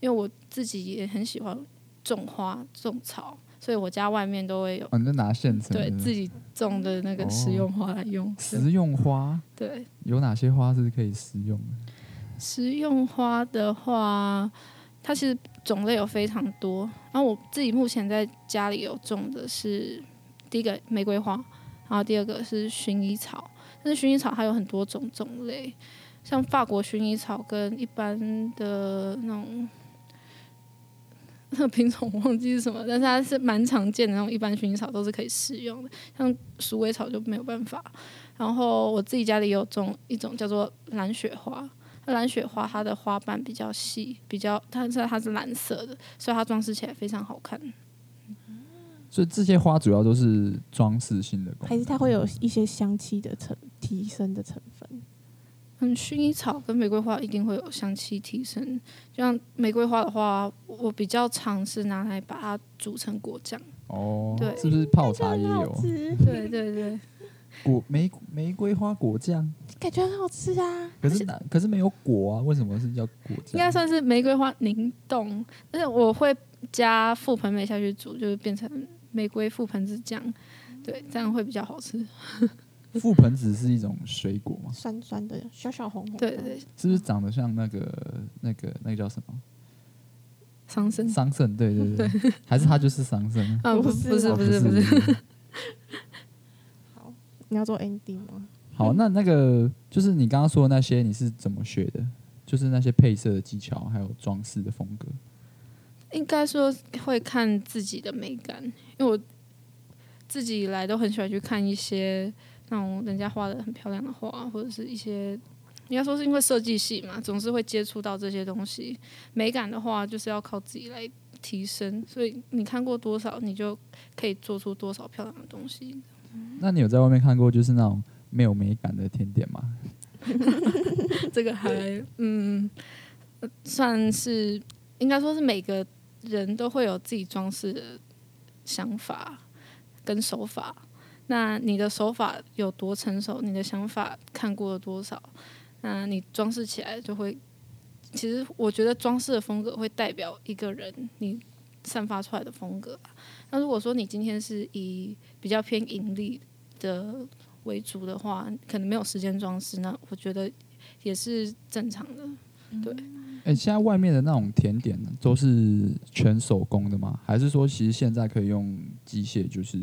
Speaker 3: 因为我自己也很喜欢种花种草。所以我家外面都会有，
Speaker 1: 哦、你就拿现成
Speaker 3: 对自己种的那个食用花来用。
Speaker 1: 哦、食用花，
Speaker 3: 对，
Speaker 1: 有哪些花是可以食用的？
Speaker 3: 食用花的话，它其实种类有非常多。然后我自己目前在家里有种的是第一个玫瑰花，然后第二个是薰衣草。但是薰衣草它有很多种种类，像法国薰衣草跟一般的那种。那 个品种我忘记是什么，但是它是蛮常见的那种一般薰衣草都是可以食用的，像鼠尾草就没有办法。然后我自己家里有种一种叫做蓝雪花，蓝雪花它的花瓣比较细，比较它是它是蓝色的，所以它装饰起来非常好看。
Speaker 1: 所以这些花主要都是装饰性的，
Speaker 2: 还是它会有一些香气的成提升的成分？
Speaker 3: 嗯，薰衣草跟玫瑰花一定会有香气提升。像玫瑰花的话，我比较常是拿来把它煮成果酱。
Speaker 1: 哦，
Speaker 3: 对，
Speaker 1: 是不是泡茶也有？
Speaker 3: 对对对，
Speaker 1: 果玫玫瑰花果酱，
Speaker 2: 感觉很好吃啊。
Speaker 1: 可是可是没有果啊，为什么是叫果酱？
Speaker 3: 应该算是玫瑰花凝冻，但是我会加覆盆梅下去煮，就是变成玫瑰覆盆子酱。对，这样会比较好吃。
Speaker 1: 覆盆子是一种水果吗？
Speaker 2: 酸酸的，小小红红。
Speaker 3: 对对，
Speaker 1: 是不是长得像那个、那个、那个叫什么？
Speaker 3: 桑葚。
Speaker 1: 桑葚，对对对。对 还是它就是桑葚？
Speaker 3: 啊，不是不是不是不是。
Speaker 2: 好，你要做 ending 吗？
Speaker 1: 好，那那个就是你刚刚说的那些，你是怎么学的？就是那些配色的技巧，还有装饰的风格。
Speaker 3: 应该说会看自己的美感，因为我自己以来都很喜欢去看一些。那种人家画的很漂亮的画，或者是一些，应该说是因为设计系嘛，总是会接触到这些东西。美感的话，就是要靠自己来提升。所以你看过多少，你就可以做出多少漂亮的东西。
Speaker 1: 那你有在外面看过就是那种没有美感的甜点吗？
Speaker 3: 这个还嗯，算是应该说是每个人都会有自己装饰的想法跟手法。那你的手法有多成熟？你的想法看过了多少？那你装饰起来就会，其实我觉得装饰的风格会代表一个人你散发出来的风格。那如果说你今天是以比较偏盈利的为主的话，可能没有时间装饰，那我觉得也是正常的。对，
Speaker 1: 哎、欸，现在外面的那种甜点，都是全手工的吗？还是说其实现在可以用机械，就是？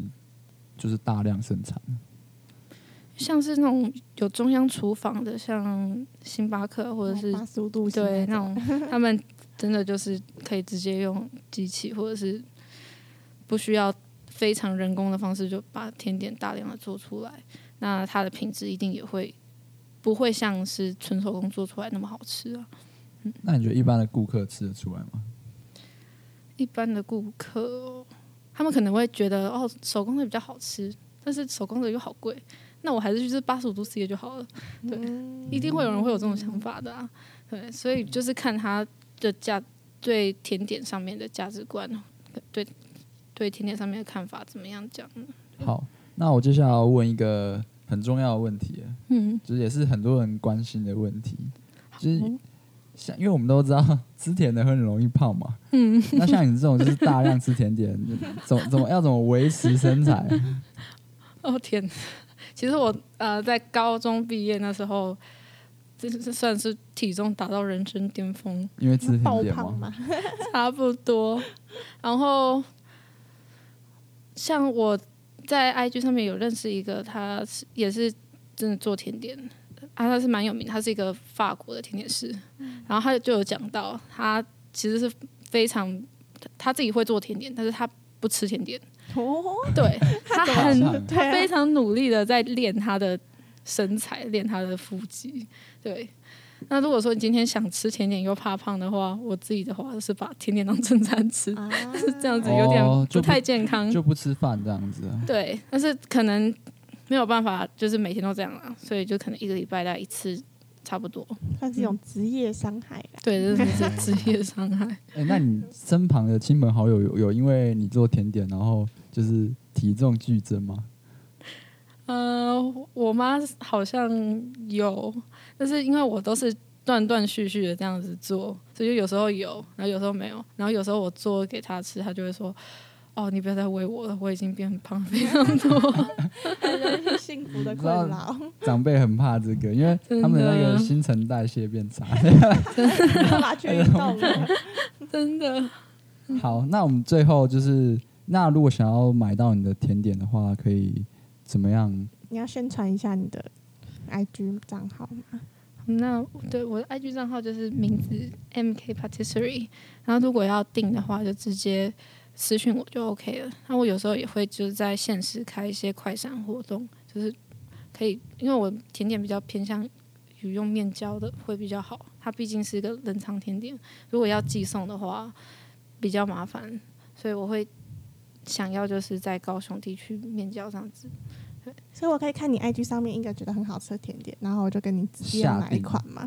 Speaker 1: 就是大量生产，
Speaker 3: 像是那种有中央厨房的，像星巴克或者是对那种，他们真的就是可以直接用机器，或者是不需要非常人工的方式就把甜点大量的做出来。那它的品质一定也会不会像是纯手工做出来那么好吃啊。
Speaker 1: 嗯，那你觉得一般的顾客吃得出来吗？
Speaker 3: 一般的顾客，他们可能会觉得哦，手工的比较好吃，但是手工的又好贵，那我还是去吃八十五度 C 的就好了。对，嗯、一定会有人会有这种想法的啊。对，所以就是看他的价对甜点上面的价值观，对对甜点上面的看法怎么样讲呢？
Speaker 1: 好，那我接下来要问一个很重要的问题，嗯，就是也是很多人关心的问题，就是。像，因为我们都知道 吃甜的会很容易胖嘛。嗯。那像你这种就是大量吃甜点，怎么怎么要怎么维持身材？
Speaker 3: 哦天！其实我呃在高中毕业那时候，这是算是体重达到人生巅峰。
Speaker 1: 因为吃甜点吗？
Speaker 3: 差不多。然后像我在 IG 上面有认识一个，他是也是真的做甜点。啊，他是蛮有名的，他是一个法国的甜点师，嗯、然后他就有讲到，他其实是非常他自己会做甜点，但是他不吃甜点。哦，对，他很他非常努力的在练他的身材，练他的腹肌。对，那如果说你今天想吃甜点又怕胖的话，我自己的话是把甜点当正餐吃，啊、是这样子有点不太健康，
Speaker 1: 哦、就，不就不吃饭这样子。
Speaker 3: 对，但是可能。没有办法，就是每天都这样了，所以就可能一个礼拜大概一次，差不多。
Speaker 2: 算是一种职业伤害啦。
Speaker 3: 对，这是职业伤害。
Speaker 1: 哎、欸，那你身旁的亲朋好友有有因为你做甜点，然后就是体重剧增吗？
Speaker 3: 呃，我妈好像有，但是因为我都是断断续续的这样子做，所以就有时候有，然后有时候没有，然后有时候我做给她吃，她就会说。哦，你不要再喂我了，我已经变胖非常多。
Speaker 2: 人幸福的困扰。
Speaker 1: 长辈很怕这个，因为他们的那个新陈代谢变差。
Speaker 3: 真的。
Speaker 1: 好，那我们最后就是，那如果想要买到你的甜点的话，可以怎么样？
Speaker 2: 你要宣传一下你的 IG 账号吗？
Speaker 3: 那对我的 IG 账号就是名字 MK Patisserie，然后如果要订的话，就直接。私讯我就 OK 了。那我有时候也会就是在现实开一些快闪活动，就是可以，因为我甜点比较偏向于用面交的会比较好。它毕竟是一个冷藏甜点，如果要寄送的话比较麻烦，所以我会想要就是在高雄地区面交这样子。对，
Speaker 2: 所以我可以看你 IG 上面应该觉得很好吃的甜点，然后我就跟你直接买一款嘛。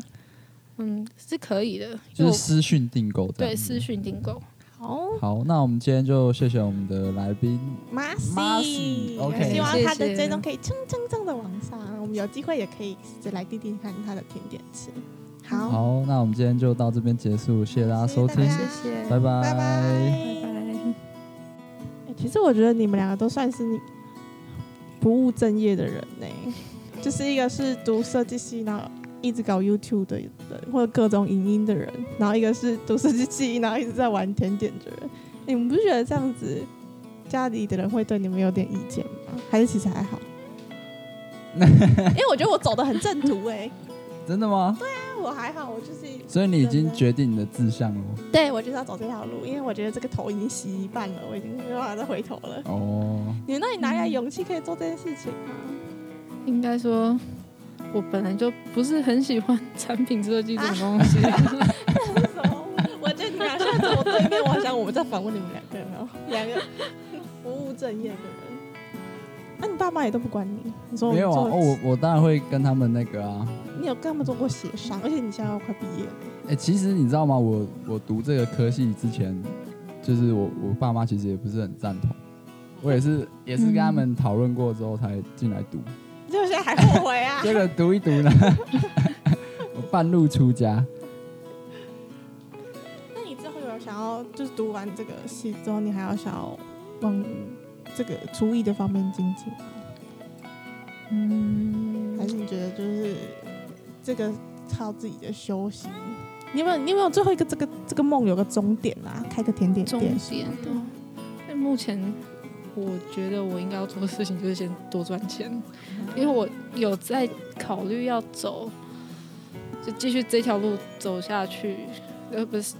Speaker 3: 嗯，是可以的，
Speaker 1: 就是私讯订购的。
Speaker 3: 对，私讯订购。
Speaker 2: 好，
Speaker 1: 好，那我们今天就谢谢我们的来宾
Speaker 2: ，Marcy，OK，希望他的追踪可以蹭蹭蹭的往上，我们有机会也可以再来滴滴看他的甜点吃。好，
Speaker 1: 好，那我们今天就到这边结束，谢谢大家收听，谢
Speaker 3: 谢，
Speaker 1: 拜拜，
Speaker 2: 拜拜，拜拜。其实我觉得你们两个都算是不务正业的人呢，就是一个是读设计系，然后。一直搞 YouTube 的人，或者各种影音的人，然后一个是读设计系，然后一直在玩甜点的人，你们不觉得这样子家里的人会对你们有点意见吗？还是其实还好？因为我觉得我走的很正途哎、欸，
Speaker 1: 真的吗？
Speaker 2: 对啊，我还好，我就是。
Speaker 1: 所以你已经决定你的志向了？
Speaker 2: 对，我就是要走这条路，因为我觉得这个头已经洗一半了，我已经没办法再回头了。哦，你们那里哪里来勇气可以做这件事情啊？
Speaker 3: 应该说。我本来就不是很喜欢产品设计这种东西。
Speaker 2: 我觉得你们俩现在坐我对面，我好像我们在访问你们两个人哦，两个不务正业的人。那、啊、你爸妈也都不管你？你说
Speaker 1: 没有啊？哦，我我当然会跟他们那个啊。
Speaker 2: 你有跟他们做过协商？而且你现在要快毕业了。
Speaker 1: 哎、欸，其实你知道吗？我我读这个科系之前，就是我我爸妈其实也不是很赞同。我也是也是跟他们讨论过之后才进来读。
Speaker 2: 就现在还后悔啊？
Speaker 1: 这个读一读呢，我半路出家。
Speaker 2: 那你之后有想要，就是读完这个系之后，你还要想要往这个厨艺的方面精进吗？嗯，还是你觉得就是这个靠自己的修行？你有没有？你有没有最后一个这个这个梦有个终点啊？开个甜点店？
Speaker 3: 终点的。那目前。我觉得我应该要做的事情就是先多赚钱，因为我有在考虑要走，就继续这条路走下去，而不是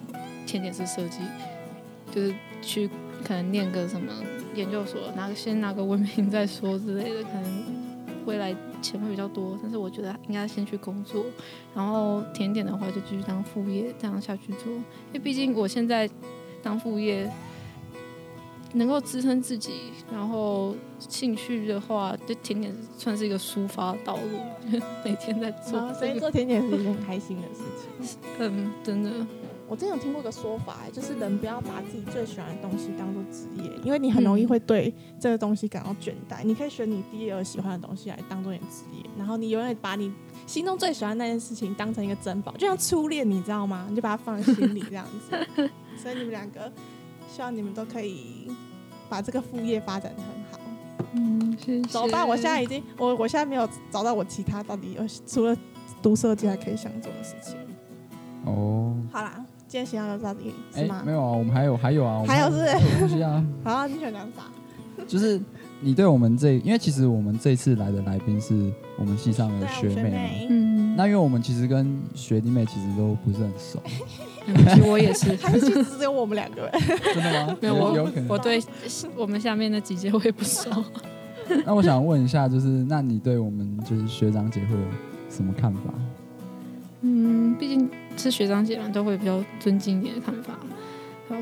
Speaker 3: 甜点是设计，就是去可能念个什么研究所，拿个先拿个文凭再说之类的，可能未来钱会比较多，但是我觉得应该先去工作，然后甜点的话就继续当副业这样下去做，因为毕竟我现在当副业能够支撑自己，然后兴趣的话，就甜点算是一个抒发道路，每天在做，
Speaker 2: 哦，所以做甜点是一件很开心的事情。
Speaker 3: 嗯，真的。
Speaker 2: 我之前有听过个说法，就是人不要把自己最喜欢的东西当做职业，因为你很容易会对这个东西感到倦怠。你可以选你第二喜欢的东西来当做你的职业，然后你永远把你心中最喜欢的那件事情当成一个珍宝，就像初恋，你知道吗？你就把它放在心里这样子。所以你们两个，希望你们都可以把这个副业发展得很好。
Speaker 3: 嗯，谢谢。
Speaker 2: 怎么办？我现在已经，我我现在没有找到我其他到底有除了读设计还可以想做的事情。
Speaker 1: 哦，
Speaker 2: 好啦。今天想要到底是吗？
Speaker 1: 没有啊，我们还有还有啊，
Speaker 2: 还有是
Speaker 1: 东西啊。
Speaker 2: 好啊，你想讲啥。
Speaker 1: 就是你对我们这，因为其实我们这次来的来宾是我们系上的学妹嘛。嗯。那因为我们其实跟学弟妹其实都不是很熟。
Speaker 3: 其实 我也是。
Speaker 2: 还是只有我们两个人？
Speaker 1: 真的吗？
Speaker 3: 没有，我我对我们下面的几届我也不熟。
Speaker 1: 那我想问一下，就是那你对我们就是学长姐会有什么看法？
Speaker 3: 嗯，毕竟是学长姐们都会比较尊敬你的看法。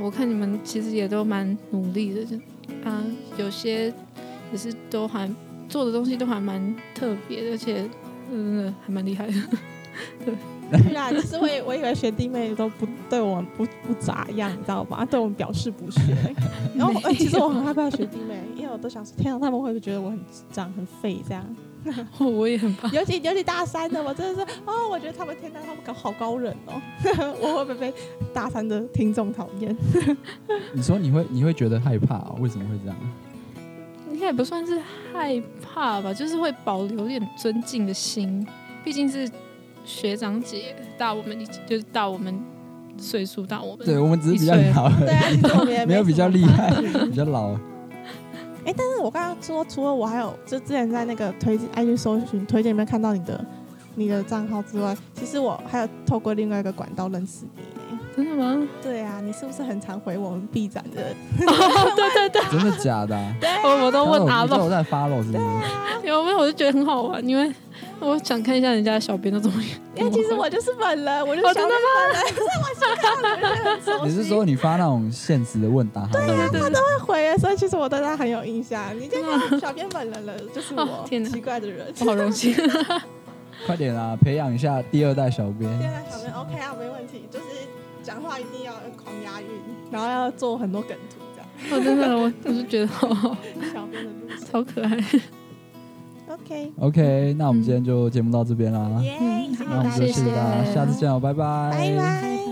Speaker 3: 我看你们其实也都蛮努力的，就啊，有些也是都还做的东西都还蛮特别的，而且真的还蛮厉害的。对。
Speaker 2: 对啊，就是我我以为学弟妹都不对我们不不咋样，你知道吗？对我们表示不屑。然后，其实我很害怕学弟妹，因为我都想说，天啊，他们会不会觉得我很智障、很废这样？
Speaker 3: 我也很怕。
Speaker 2: 尤其尤其大三的，我真的是哦，我觉得他们天呐，他们搞好高冷哦，我会不会被大三的听众讨厌？
Speaker 1: 你说你会你会觉得害怕、哦？为什么会这样？
Speaker 3: 应该也不算是害怕吧，就是会保留一点尊敬的心，毕竟是。学长姐大我们一就是大我们岁数大我们，
Speaker 1: 对我们只是比较老，
Speaker 2: 对啊，没，
Speaker 1: 没有比较厉害，比较老。
Speaker 2: 哎、欸，但是我刚刚说，除了我还有就之前在那个推荐 IG 搜寻推荐里面看到你的你的账号之外，其实我还有透过另外一个管道认识你。
Speaker 3: 真的吗？
Speaker 2: 对啊，你是不是很常回我们 B 站的？
Speaker 3: 对对对，
Speaker 1: 真的假的、啊？
Speaker 2: 对、啊，
Speaker 3: 我我都问阿乐，
Speaker 1: 我在 follow 是不是？
Speaker 3: 有没有？我就觉得很好玩，因为我想看一下人家的小编都怎么样。
Speaker 2: 因为其实我就是本人，我就是真的吗？可 是我想看，
Speaker 1: 你是说你发那种现实的问答？
Speaker 2: 对啊，他都会回，所以其实我对他很有印象。你见过小编本人了，就是我。天哪，奇怪的人，
Speaker 3: 好荣幸。
Speaker 1: 快点啊，培养一下第二代小编。
Speaker 2: 第二代小编 OK 啊，没问题，就是。讲话一定要狂押韵，然后要做很多梗图，这样。
Speaker 3: 我真的，我我是觉得好好，
Speaker 2: 小编的路
Speaker 3: 超可爱。
Speaker 2: OK
Speaker 1: OK，那我们今天就节目到这边啦。那我们就谢谢大家，下次见哦，拜拜。
Speaker 2: 拜拜。